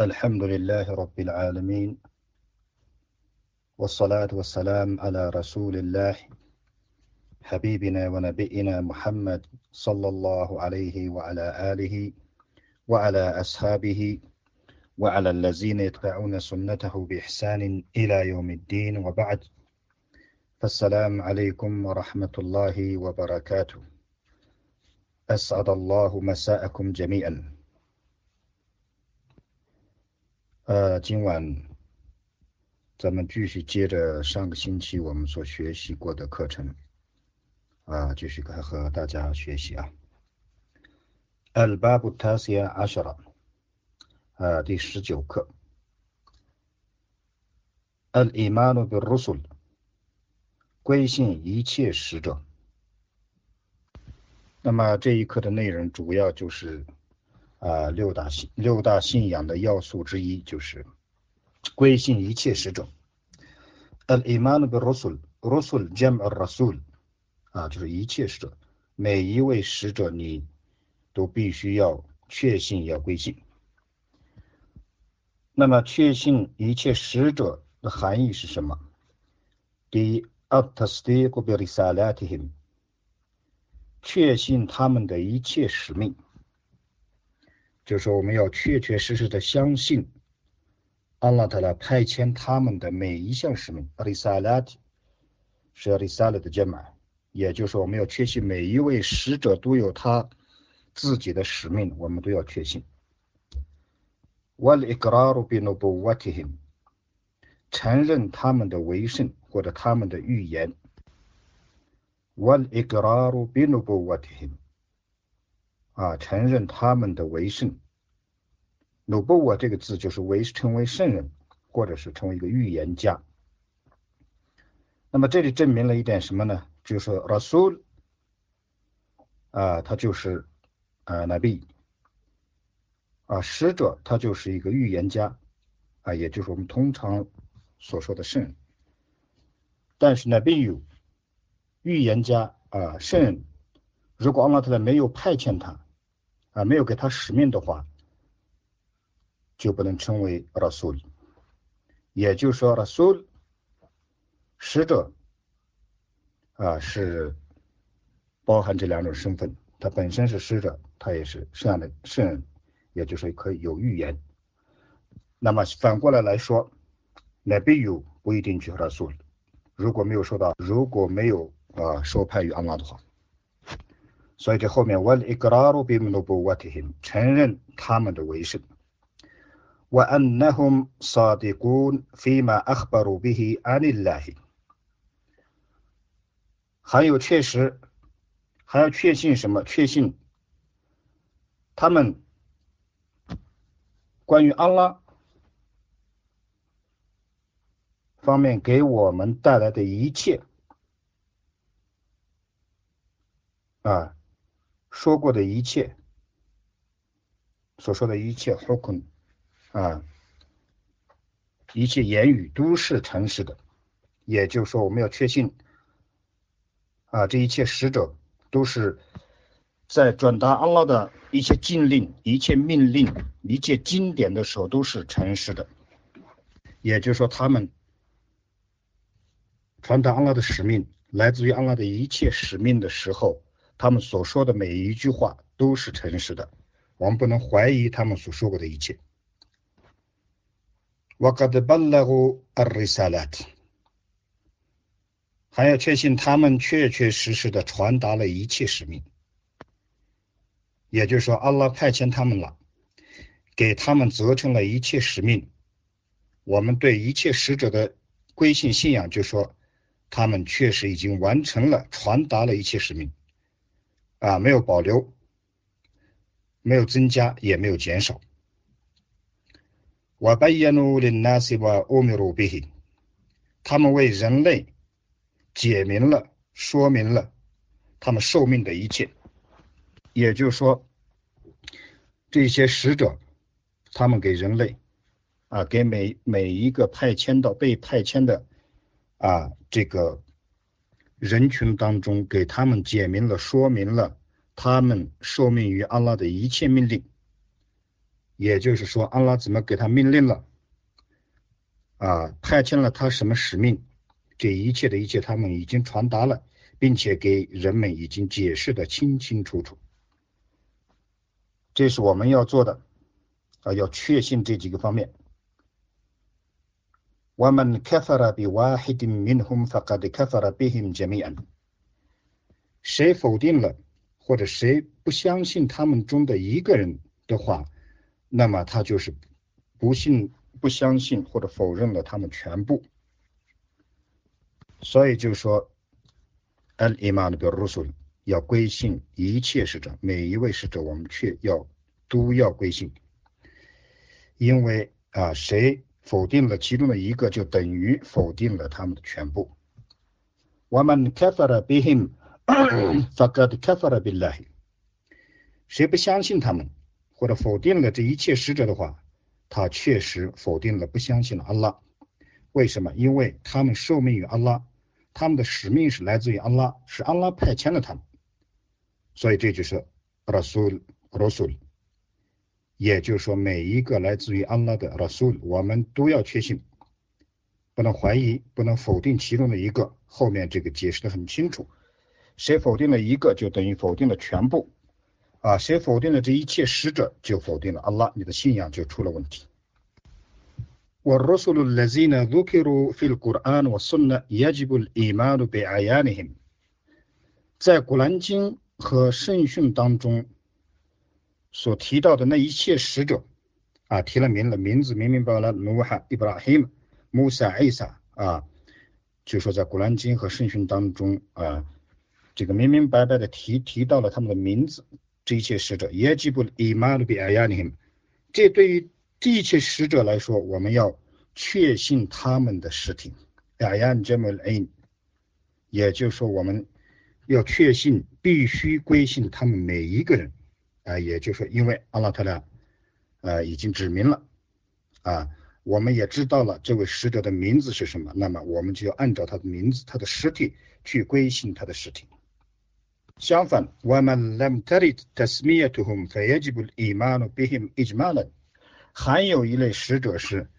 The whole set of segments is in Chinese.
الحمد لله رب العالمين والصلاة والسلام على رسول الله حبيبنا ونبينا محمد صلى الله عليه وعلى آله وعلى أصحابه وعلى الذين يتبعون سنته بإحسان إلى يوم الدين وبعد. فالسلام عليكم ورحمة الله وبركاته. أسعد الله مساءكم جميعا. 呃，今晚咱们继续接着上个星期我们所学习过的课程，啊，继续和和大家学习啊。الباب التاسع عشر，啊，第十九课。الإيمان بالرسل，归信一切使者。那么这一课的内容主要就是。 啊，六大信六大信仰的要素之一就是归信一切使者。Al-iman bil-rusul，rusul jam al-rasul，啊，就是一切使者，每一位使者你都必须要确信要归信。那么确信一切使者的含义是什么？第一，at-tasdiq bi-risalatihim，确信他们的一切使命。就是说，我们要确确实实的相信，阿拉特拉派遣他们的每一项使命。阿里萨拉特是阿里萨拉的解码，也就是说，我们要确信每一位使者都有他自己的使命，我们都要确信。瓦里格拉鲁比努布瓦提辛，承认他们的为圣或者他们的预言。瓦里格拉鲁比努布瓦提辛。啊，承认他们的为圣。努布瓦这个字就是为成为圣人，或者是成为一个预言家。那么这里证明了一点什么呢？就是说，Rasul 啊，他就是啊，Nabi 啊，使者，他就是一个预言家啊，也就是我们通常所说的圣人。但是 Nabi 预言家啊，圣人，如果阿拉特拉没有派遣他。啊，没有给他使命的话，就不能称为阿拉苏里。也就是说，Rasul 使者啊是包含这两种身份，他本身是使者，他也是圣样的圣人，也就是可以有预言。那么反过来来说，Nabi 不一定就是 Rasul。如果没有说到，如果没有啊受派于安拉的话。所以这后面 wal ikraru bi nubuwwatihim 承认他们的威信。wa annahum sadiqun fi ma akhbaru bihi anillahi 还有确实，还要确信什么？确信他们关于安拉方面给我们带来的一切啊，说过的一切，所说的一切 h o k 啊，一切言语都是诚实的。也就是说，我们要确信啊，这一切使者都是在转达阿拉的一切禁令、一切命令、一切经典的时候都是诚实的。也就是说，他们传达阿拉的使命，来自于阿拉的一切使命的时候。他们所说的每一句话都是诚实的，我们不能怀疑他们所说过的一切。还要确信他们确确实实的传达了一切使命，也就是说，阿拉派遣他们了，给他们责成了一切使命。我们对一切使者的归信信仰，就说他们确实已经完成了传达了一切使命。啊，没有保留，没有增加，也没有减少。我白耶努林纳西瓦欧米鲁比，他们为人类解明了、说明了他们寿命的一切。也就是说，这些使者，他们给人类啊，给每每一个派遣到被派遣的啊这个。人群当中，给他们解明了、说明了他们受命于安拉的一切命令，也就是说，安拉怎么给他命令了？啊，派遣了他什么使命？这一切的一切，他们已经传达了，并且给人们已经解释的清清楚楚。这是我们要做的啊，要确信这几个方面。我们 كفر بواحد منهم فقد كفر بهم جميعا。谁否定了或者谁不相信他们中的一个人的话，那么他就是不信、不相信或者否认了他们全部。所以就说，al iman bil rusul 要归信一切使者，每一位使者我们却要都要归信，因为啊，谁 否定了其中的一个，就等于否定了他们的全部。我们 kafara bihim faqad kafara billahi，谁不相信他们或者否定了这一切使者的话，他确实否定了不相信了安拉。为什么？因为他们受命于安拉。他们的使命是来自于安拉，是安拉派遣了他们，所以这就是 Rasul Rasul，也就是说每一个来自于安拉的 Rasul，我们都要确信，不能怀疑，不能否定其中的一个。后面这个解释的很清楚，谁否定了一个，就等于否定了全部，啊，谁否定了这一切使者，就否定了安拉，你的信仰就出了问题。والرسل الذين ذكروا في القرآن والسنة يجب الإيمان بعيانهم 在古兰经和圣训当中 所提到的那一切使者啊，提了名了，名字明明白白了，努哈、伊布拉希姆、穆萨、艾萨啊，就说在古兰经和圣训当中啊，这个明明白白的提提到了他们的名字，这一切使者也记不伊玛鲁比阿亚尼姆，这对于这一切使者来说，我们要确信他们的实体。Ayan Jamal Ain，也就是说，我们要确信，必须归信他们每一个人。啊，也就是说，因为阿拉特拉，呃，已经指明了，啊，我们也知道了这位使者的名字是什么，那么我们就要按照他的名字、他的实体去归信他的实体。相反，ومن لم ترد تسميتهم فيجب الإيمان بهم إجمالا。还有一类使者是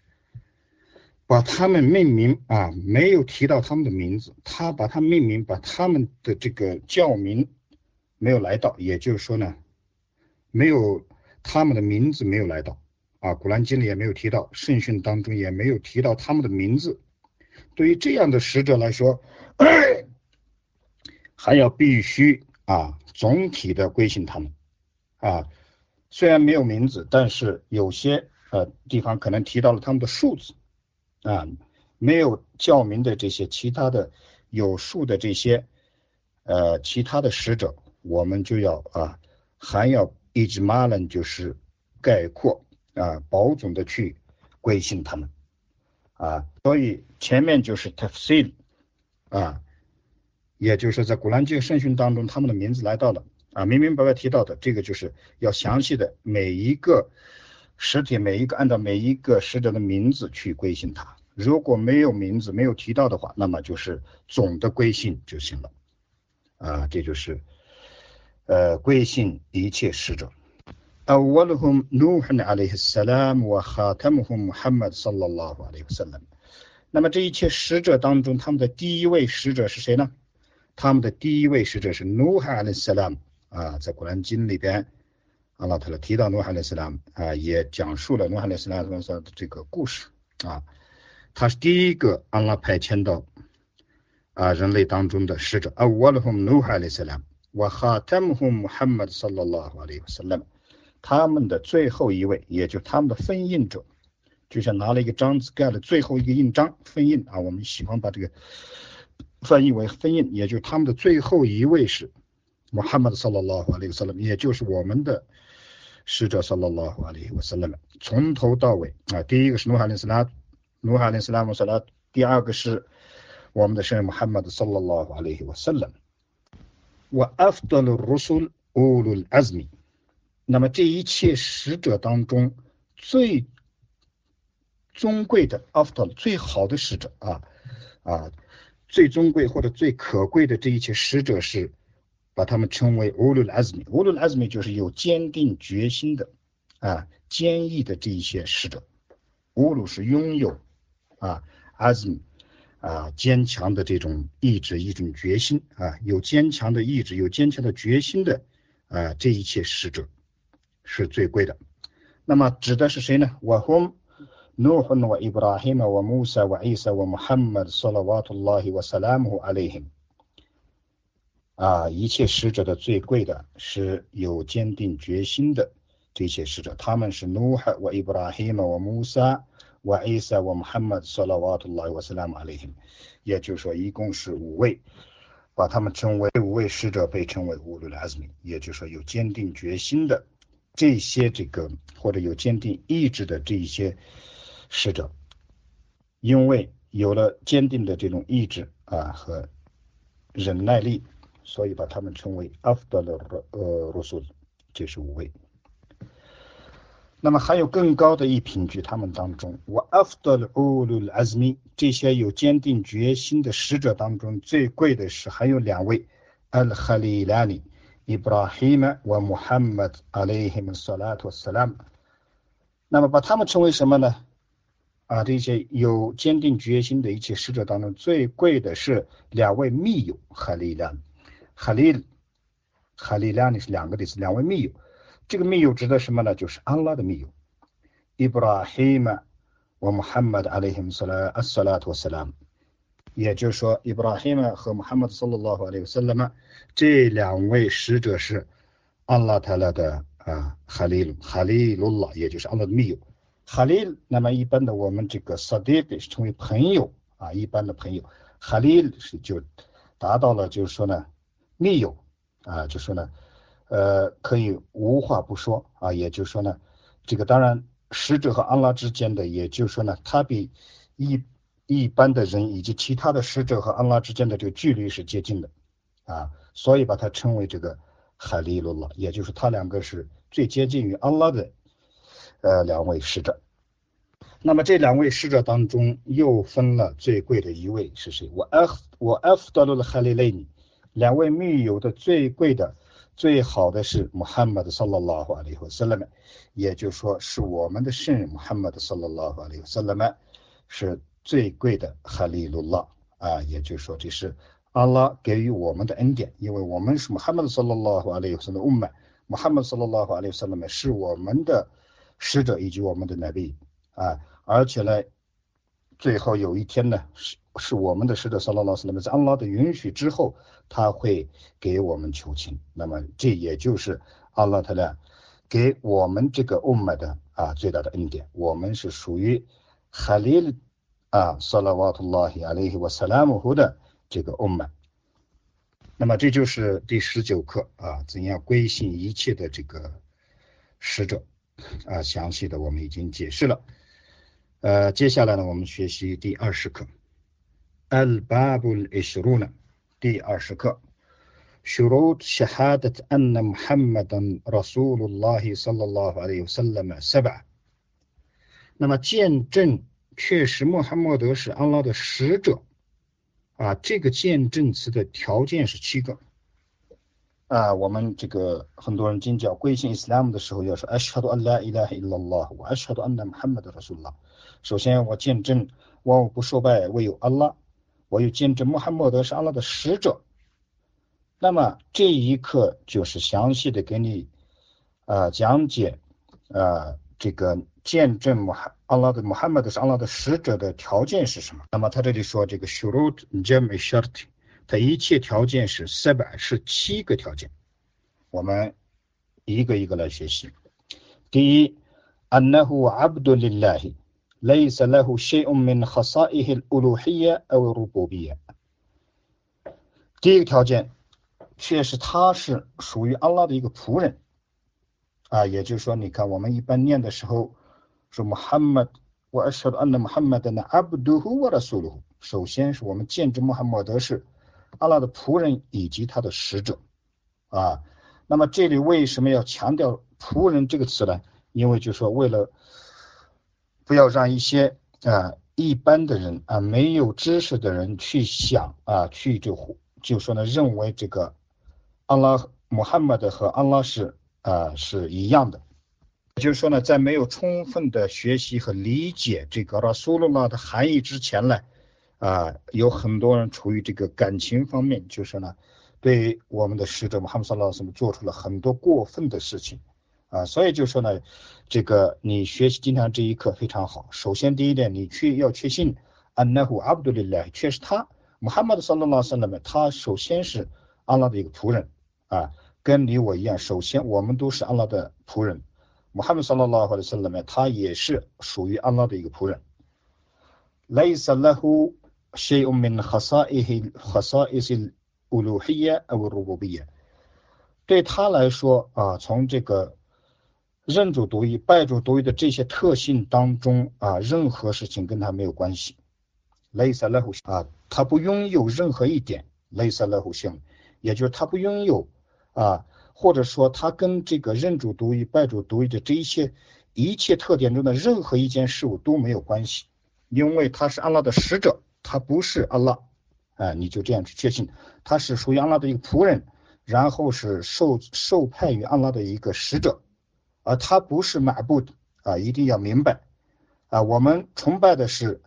把他们命名啊，没有提到他们的名字，他把他命名，把他们的这个教名没有来到，也就是说呢， 没有他们的名字没有来到啊，古兰经里也没有提到，圣训当中也没有提到他们的名字。对于这样的使者来说，还要必须啊，总体的归信他们啊。虽然没有名字，但是有些呃地方可能提到了他们的数字啊，没有教名的这些其他的有数的这些呃其他的使者，我们就要啊还要一直马人就是概括啊保总的去归信他们啊，所以前面就是 tafsir 啊，也就是在古兰经圣训当中他们的名字来到了。啊，明明白白提到的这个就是要详细的每一个实体，每一个按照每一个使者的名字去归信他。如果没有名字，没有提到的话，那么就是总的归信就行了。啊，这就是呃归信一切使者。أولهم نوح عليه السلام وخاتمهم محمد صلى الله عليه وسلم。那么这一切使者当中，他们的第一位使者是谁呢？他们的第一位使者是 Nuh عليه السلام。啊，在古兰经里边，阿拉特拉提到努哈雷斯拉姆啊，也讲述了努哈雷斯拉姆的这个故事啊。他是第一个阿拉派遣到啊人类当中的使者。啊，我的 hum 努哈雷斯拉姆， 瓦哈塔姆胡姆哈麦德撒拉拉瓦利吾斯勒姆，他们的最后一位，也就他们的分印者，就像拿了一个章子盖了最后一个印章封印啊。我们喜欢把这个翻译为封印，也就他们的最后一位是瓦哈麦德撒拉拉瓦利吾斯勒姆，也就是我们的使者撒拉拉瓦利吾斯勒姆。从头到尾啊，第一个是努哈林斯拉努哈林斯拉姆撒拉，第二个是我们的圣人穆罕默德撒拉拉瓦利吾斯勒姆。Wa afdal rusul ulul azmi，那么这一切使者当中最尊贵的 afdal 最好的使者啊啊，最尊贵或者最可贵的这一切使者是。把他们称为乌鲁拉兹米，乌鲁拉兹米就是有坚定决心的啊坚毅的这一些使者，乌鲁是拥有啊阿兹米啊坚强的这种意志，一种决心啊，有坚强的意志，有坚强的决心的啊这一切使者是最贵的。那么指的是谁呢？我和。نوح وإبراهيم وموسى وعيسى ومحمد صلوات الله وسلامه عليهم 啊，一切使者的最贵的是有坚定决心的这些使者，他们是 Nuh 和 Ibrahim 和 Musa 和 Isa 和 Muhammad sallallahu wa sallam alayhim，也就是说一共是五位，把他们称为五位使者被称为乌鲁拉兹米，也就是说有坚定决心的这些这个或者有坚定意志的这一些。使者，因为有了坚定的这种意志啊和忍耐力，所以把他们称为阿夫德勒呃罗素，这是五位。那么还有更高的一品局，他们当中，我 after ulul azmi 这些有坚定决心的使者当中，最贵的是还有两位，al khalilani ibrahim wa muhammad alayhim salatu salam。那么把他们称为什么呢？啊，这些有坚定决心的一些使者当中，最贵的是两位密友 khalilani，khalil，khalilani 是两个的意思，两位密友。这个密友指的什么呢？就是安拉的密友，伊布拉希姆和穆罕默德阿里希姆斯拉阿斯拉图斯拉姆。也就是说，伊布拉希姆和穆罕默德萨拉拉和阿里斯拉姆这两位使者是安拉他拉的啊哈利哈利鲁拉，也就是安拉的密友。哈利，那么一般的我们这个萨迪克是称为朋友啊，一般的朋友，哈利是就达到了，就是说呢，密友啊，就说呢，呃，可以无话不说啊，也就是说呢，这个当然使者和安拉之间的，也就是说呢，他比一一般的人以及其他的使者和安拉之间的这个距离是接近的啊，所以把它称为这个哈利路拉，也就是他两个是最接近于安拉的。呃，两位使者，那么这两位使者当中又分了最贵的一位是谁？我 F 我 F 到了哈利雷尼，两位密友的最贵的、最好的是穆罕默德萨拉拉哈里和萨拉曼，也就是说是我们的圣人穆罕默德萨拉拉哈里和萨拉曼是最贵的哈利路拉啊，也就是说这是阿拉给予我们的恩典，因为我们是穆罕默德萨拉拉哈里和萨拉曼，穆罕默德萨拉拉哈里和萨拉曼是我们的。使者以及我们的那位啊，而且呢，最后有一天呢，是是我们的使者萨拉老师，那么在安拉的允许之后，他会给我们求情。那么这也就是阿拉他呢给我们这个 umm 的啊最大的恩典。我们是属于哈利啊萨拉瓦图拉希阿里希瓦萨拉姆胡的这个 umm。那么这就是第十九课啊，怎样归信一切的这个使者。啊，详细的我们已经解释了。呃，接下来呢，我们学习第二十课，Al-Babul Ishruna，第二十课，Shurut Shahadat Anna Muhammadan Rasulullah Sallallahu Alaihi Wasallam Sab'a。那么见证确实穆罕默德是安拉的使者啊，这个见证词的条件是七个。啊，我们这个很多人进教归信 Islam 的时候要说，Ashhadu an la ilaha illallah，我 Ashhadu anna Muhammad Rasulullah。首先我见证万物不受拜唯有安拉，我又见证穆罕默德是安拉的使者。那么这一课就是详细的给你啊讲解啊这个见证穆罕安拉的穆罕默德是安拉的使者的条件是什么？那么他这里说这个 Shurut jam Sharti。它一切条件是四百是七个条件，我们一个一个来学习。第一，أنه عبد لله ليس له شيء من خصائص الألوهية أو الربوبية。第一个条件，确实他是属于安拉的一个仆人啊，也就是说，你看我们一般念的时候说 Muhammad，我 أشهد أن محمدا عبده ورسوله。首先是我们见证穆罕默德是。 阿拉的仆人以及他的使者，啊，那么这里为什么要强调仆人这个词呢？因为就说为了不要让一些啊一般的人啊没有知识的人去想啊去就就说呢认为这个阿拉穆罕默德和阿拉是啊是一样的就是说呢，在没有充分的学习和理解这个拉苏鲁拉的含义之前呢，啊，有很多人处于这个感情方面，就是呢，对我们的使者穆罕默德老师们做出了很多过分的事情，啊，所以就说呢，这个你学习今天这一课非常好。首先第一点，你去要确信安纳胡阿卜杜里来，确实他穆罕默德萨拉拉萨拉们，他首先是阿拉的一个仆人，啊，跟你我一样，首先我们都是阿拉的仆人。穆罕默德萨拉拉或者是什么，他也是属于阿拉的一个仆人。莱萨拉胡。شيء من خصائص خصائص الألوهية أو الربوبية 对他来说啊，从这个认主独一、拜主独一的这些特性当中啊，任何事情跟他没有关系。类似那户啊，他不拥有任何一点类似那户性，也就是他不拥有啊，或者说他跟这个认主独一、拜主独一的这一些一切特点中的任何一件事物都没有关系，因为他是安拉的使者。 他不是阿拉，啊，你就这样去确信，他是属于阿拉的一个仆人，然后是受受派于阿拉的一个使者，而他不是马布的啊，一定要明白啊，我们崇拜的是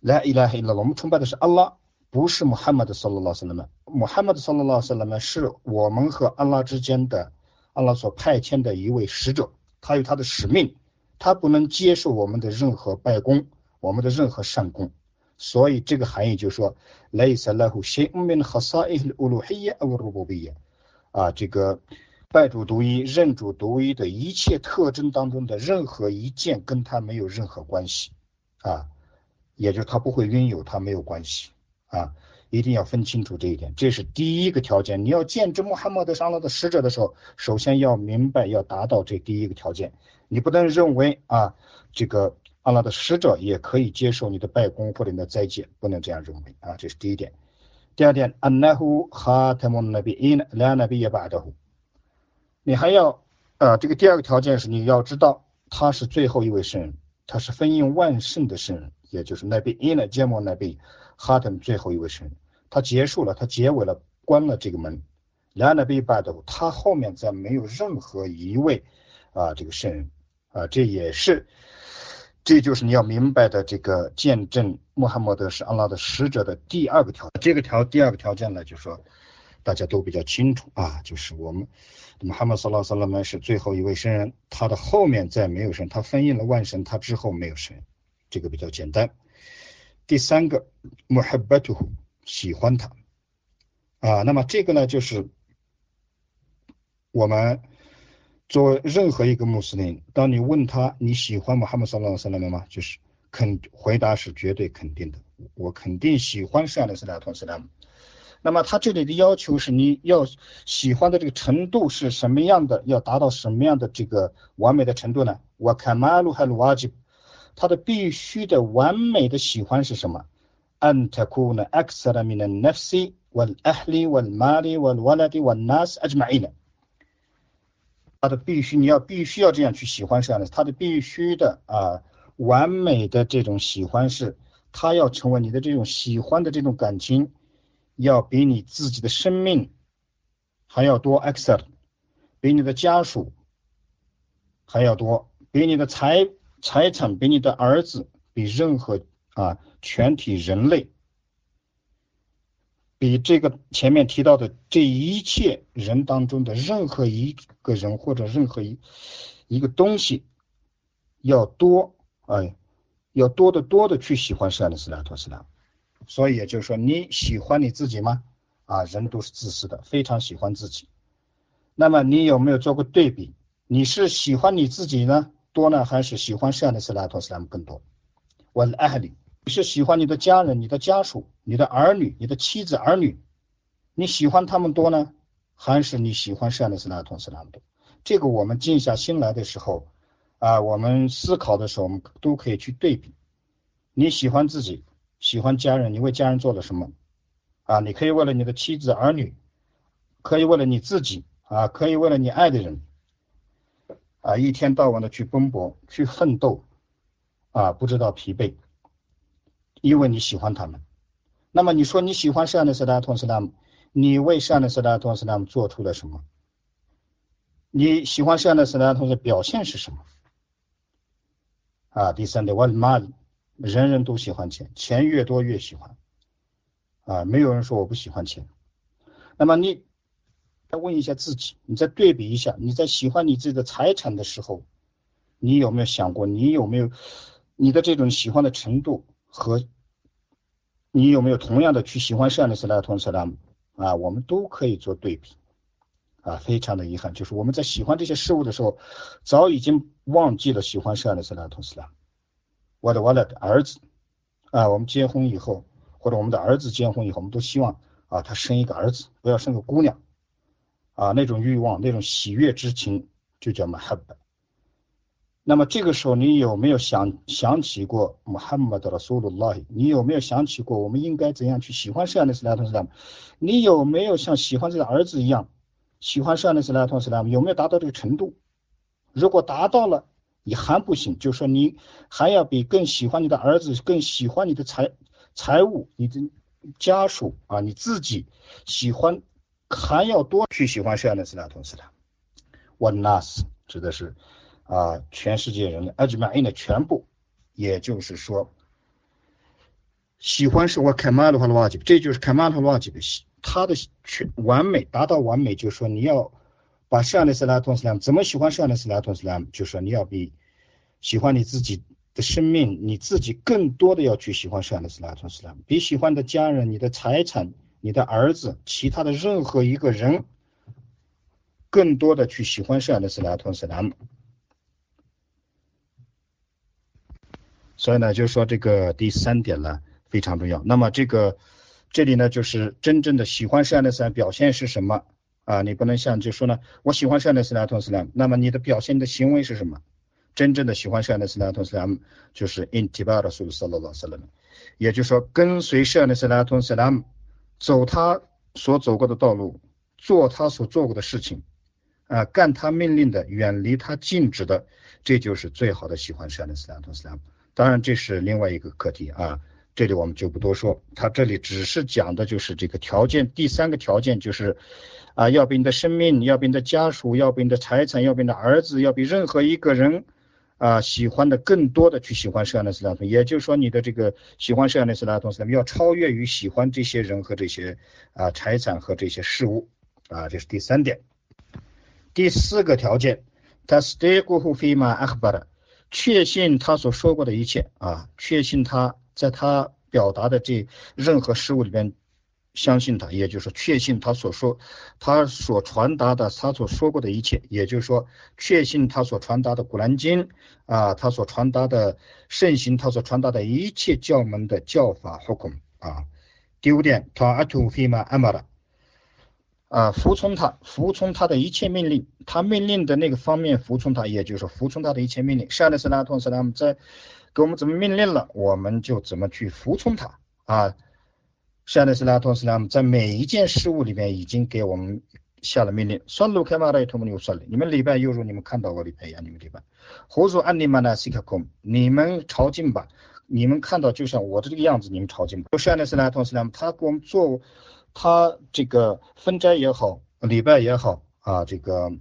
来伊拉黑了，我们崇拜的是阿拉，不是穆罕默德·萨拉拉斯勒们，穆罕默德·萨拉拉斯勒们是我们和阿拉之间的阿拉所派遣的一位使者，他有他的使命，他不能接受我们的任何拜功，我们的任何善功。所以这个含义就是说，类似那户新民和萨伊的乌鲁黑耶乌鲁布比耶啊，这个拜主独一、认主独一的一切特征当中的任何一件跟他没有任何关系啊，也就是他不会拥有，他没有关系啊，一定要分清楚这一点，这是第一个条件。你要见证穆罕默德上拉的使者的时候，首先要明白要达到这第一个条件，你不能认为啊这个。阿拉的使者也可以接受你的拜功或者你的斋戒，不能这样认为啊，这是第一点。第二点，安纳胡哈特穆纳比伊纳两纳比也巴德胡，你还要呃，这个第二个条件是你要知道他是最后一位圣人，他是封印万圣的圣人，也就是那比伊纳杰莫那比哈特最后一位圣人，他结束了，他结尾了，关了这个门。两纳比巴德胡，他后面再没有任何一位啊这个圣人啊，这也是。这就是你要明白的这个见证穆罕默德是安拉的使者的第二个条，这个条第二个条件呢，就是说大家都比较清楚啊，就是我们穆罕默德拉萨拉曼是最后一位圣人，他的后面再没有神，他封印了万神，他之后没有神，这个比较简单。第三个穆罕巴图喜欢他啊，那么这个呢，就是我们。作为任何一个穆斯林，当你问他你喜欢穆罕默德·萨拉姆吗？就是肯回答是绝对肯定的，我肯定喜欢善的斯拉托斯拉姆。那么他这里的要求是你要喜欢的这个程度是什么样的？要达到什么样的这个完美的程度呢？我看马鲁还鲁瓦吉，他的必须的完美的喜欢是什么？安特库呢？أكثر من النفس والأهل والمال والولد والناس أجمعين。 他的必须，你要必须要这样去喜欢这样的，他的必须的啊，完美的这种喜欢是，他要成为你的这种喜欢的这种感情，要比你自己的生命还要多，excel，比你的家属还要多，比你的财财产，比你的儿子，比任何啊全体人类。比这个前面提到的这一切人当中的任何一个人或者任何一一个东西要多，哎，要多得多的去喜欢善的斯拉托斯拉。所以也就是说，你喜欢你自己吗？啊，人都是自私的，非常喜欢自己。那么你有没有做过对比？你是喜欢你自己呢多呢，还是喜欢善的斯拉托斯拉姆更多？我爱你。你是喜欢你的家人、你的家属、你的儿女、你的妻子儿女，你喜欢他们多呢，还是你喜欢善的斯拉同斯拉姆多？这个我们静下心来的时候啊，我们思考的时候，我们都可以去对比。你喜欢自己，喜欢家人，你为家人做了什么？啊，你可以为了你的妻子儿女，可以为了你自己啊，可以为了你爱的人啊，一天到晚的去奔波、去奋斗啊，不知道疲惫。因为你喜欢他们，那么你说你喜欢善的斯拉托斯拉姆，你为善的斯拉托斯拉姆做出了什么？你喜欢善的斯拉同的表现是什么？啊，第三点，万马人人都喜欢钱，钱越多越喜欢。啊，没有人说我不喜欢钱。那么你再问一下自己，你再对比一下，你在喜欢你自己的财产的时候，你有没有想过，你有没有你的这种喜欢的程度和你有没有同样的去喜欢善的斯拉同斯拉姆？啊，我们都可以做对比。啊，非常的遗憾，就是我们在喜欢这些事物的时候，早已经忘记了喜欢善的斯拉同斯拉姆。我的我的儿子啊，我们结婚以后，或者我们的儿子结婚以后，我们都希望啊，他生一个儿子，不要生个姑娘。啊，那种欲望，那种喜悦之情，就叫 mahabba。那么这个时候，你有没有想想起过 Muhammad Rasulullah？你有没有想起过我们应该怎样去喜欢善的斯拉同斯拉姆？你有没有像喜欢自己的儿子一样？喜欢上的斯拉同斯拉姆有没有达到这个程度？如果达到了，你还不行，就说你还要比更喜欢你的儿子，更喜欢你的财财物，你的家属啊，你自己喜欢还要多去喜欢上的斯拉同斯拉姆。One last 指的是啊，全世界人类 ajmain 的全部，也就是说，喜欢是我开曼的话的话这就是开曼的话的喜。他的全完美达到完美，就是说你要把善的斯拉通斯拉姆怎么喜欢善的斯拉通斯拉姆，就是说你要比喜欢你自己的生命，你自己更多的要去喜欢善的斯拉通斯拉姆，比喜欢的家人、你的财产、你的儿子、其他的任何一个人，更多的去喜欢善的斯拉通斯拉姆所以呢，就是说这个第三点呢非常重要。那么这个。这里呢，就是真正的喜欢善的斯拉表现是什么啊？你不能像就说呢，我喜欢善的斯拉同斯拉，那么你的表现的行为是什么？真正的喜欢善的斯拉同斯拉，就是 intibar 的苏萨拉拉斯拉，也就是说跟随善的斯拉同斯拉，走他所走过的道路，做他所做过的事情，啊，干他命令的，远离他禁止的，这就是最好的喜欢善的斯拉同斯拉。当然，这是另外一个课题啊。这里我们就不多说，他这里只是讲的就是这个条件，第三个条件就是啊，要比你的生命，要比你的家属，要比你的财产，要比你的儿子，要比任何一个人啊喜欢的更多的去喜欢圣安斯拉通，也就是说你的这个喜欢圣安斯拉通斯拉要超越于喜欢这些人和这些啊财产和这些事物啊，这是第三点。第四个条件，他 stay 过后飞马阿赫巴的，确信他所说过的一切啊，确信他。在他表达的这任何事物里边，相信他，也就是说确信他所说，他所传达的，他所说过的一切，也就是说确信他所传达的古兰经啊，他所传达的圣行，他所传达的一切教门的教法和孔啊。第五点，他阿图菲玛阿玛的啊，服从他，服从他的一切命令，他命令的那个方面服从他，也就是说服从他的一切命令。上的是拉通斯拉姆在。给我们怎么命令了，我们就怎么去服从他啊。善的斯拉托斯拉姆在每一件事物里面已经给我们下了命令。算路开马来，托姆尼算了。你们礼拜犹如你们看到过礼拜一样，你们礼拜。胡说安尼玛纳西卡空，你们朝觐吧。你们看到就像我的这个样子，你们朝觐吧。善的斯拉托斯拉姆，他给我们做，他这个分斋也好，礼拜也好啊，这个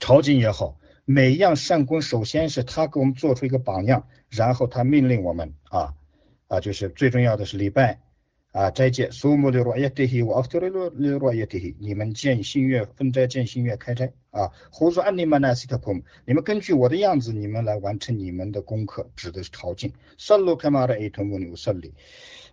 朝觐也好。每一样善功，首先是他给我们做出一个榜样，然后他命令我们啊啊，就是最重要的是礼拜啊斋戒。苏木的罗耶提希，我阿弗的罗罗耶提希，你们见新月分斋，见新月开斋啊。胡说安尼曼纳西特普你们根据我的样子，你们来完成你们的功课，指的是朝觐。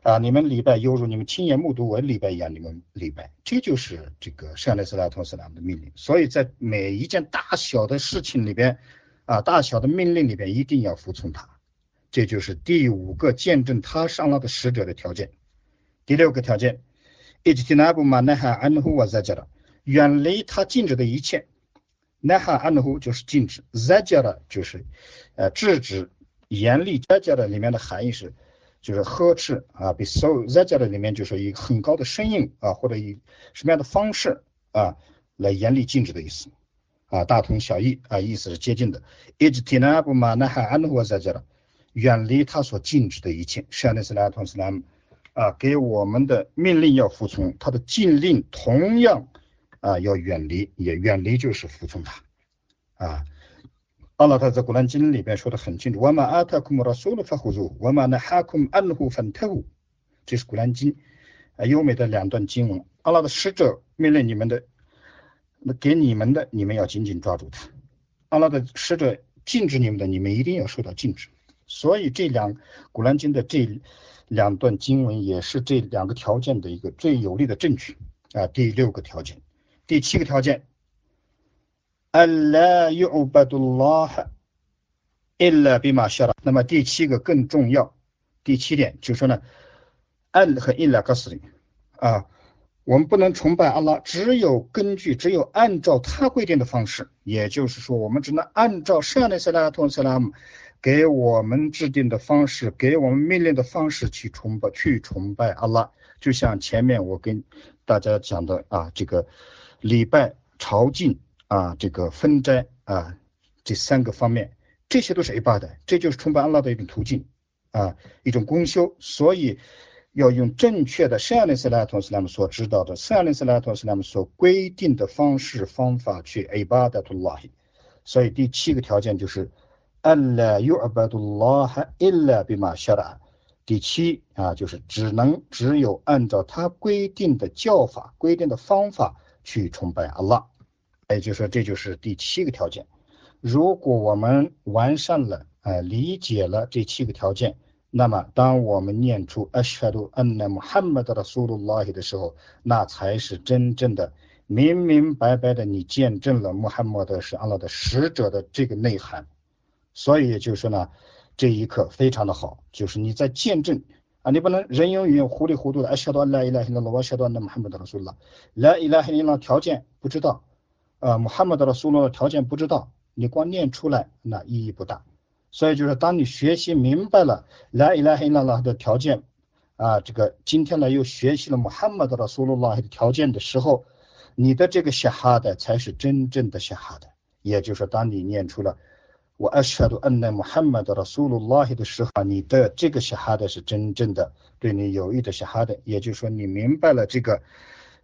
啊，你们礼拜犹如你们亲眼目睹我礼拜一样，你们礼拜，这就是这个圣莱斯拉托斯拉的命令。所以在每一件大小的事情里边，啊，大小的命令里边，一定要服从他。这就是第五个见证他上了的使者的条件。第六个条件，伊吉提纳布玛奈哈安呼瓦在加了，远离他禁止的一切。奈哈安呼就是禁止，在加了就是呃制止、严厉。在加了里面的含义是。就是呵斥啊，比 so 在这里面就是以很高的声音啊，或者以什么样的方式啊来严厉禁止的意思啊，大同小异啊，意思是接近的。ijtinabu ma naha anhu 在这了，远离他所禁止的一切。像那斯拉同斯拉姆啊，给我们的命令要服从，他的禁令同样啊要远离，也远离就是服从他啊。阿拉他在古兰经里边说的很清楚，我们阿塔库姆拉苏鲁法胡祖，我们那哈库姆安胡芬特胡，这是古兰经啊优美的两段经文。阿拉的使者命令你们的，那给你们的，你们要紧紧抓住他；阿拉的使者禁止你们的，你们一定要受到禁止。所以这两古兰经的这两段经文也是这两个条件的一个最有力的证据啊。第六个条件，第七个条件。Allah yu'badullah illa bima shara。那么第七个更重要，第七点就是说呢，al 和 illa 告诉你啊，我们不能崇拜阿拉，只有根据，只有按照他规定的方式，也就是说，我们只能按照圣安斯拉托斯拉姆给我们制定的方式，给我们命令的方式去崇拜，去崇拜阿拉。就像前面我跟大家讲的啊，这个礼拜、朝觐。啊，这个分斋啊，这三个方面，这些都是 A 八的，这就是崇拜安拉的一种途径啊，一种功修。所以要用正确的圣安斯拉托斯拉姆所知道的圣安斯拉托斯拉姆所规定的方式方法去 A 巴的图拉。所以第七个条件就是安拉 u 阿巴杜拉哈伊拉比马夏达。第七啊，就是只能只有按照他规定的教法、规定的方法去崇拜阿拉。也就是说，这就是第七个条件。如果我们完善了，呃，理解了这七个条件，那么当我们念出阿什杜安那穆罕默德的苏鲁拉希的时候，那才是真正的明明白白的，你见证了穆罕默德是安拉的使者的这个内涵。所以就是说呢，这一刻非常的好，就是你在见证啊，你不能人云云、糊里糊涂的阿什杜安拉伊拉希拉罗阿什杜安那穆罕默德的苏拉，拉伊拉希拉条件不知道。呃，穆罕默德的苏罗的条件不知道，你光念出来那意义不大。所以就是当你学习明白了来伊拉黑拉拉的条件啊，这个今天呢又学习了穆罕默德的苏罗拉的条件的时候，你的这个夏哈的才是真正的夏哈的。也就是说，当你念出了我阿舍杜安奈穆罕默德的苏罗拉的时候，你的这个夏哈的是真正的对你有益的夏哈的。也就是说，你明白了这个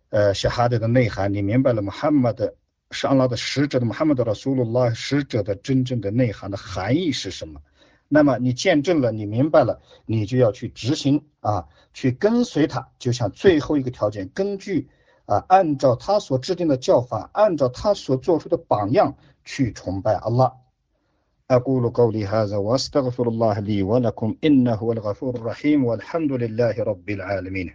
呃夏哈的的内涵，你明白了穆罕默德。是阿拉的使者的穆罕默德的苏鲁拉使者的真正的内涵的含义是什么？那么你见证了，你明白了，你就要去执行啊，去跟随他。就像最后一个条件，根据啊，按照他所制定的教法，按照他所做出的榜样去崇拜阿拉。أقول قولي هذا وأستغفر الله لي ولكم إنه هو الغفور الرحيم والحمد لله رب العالمين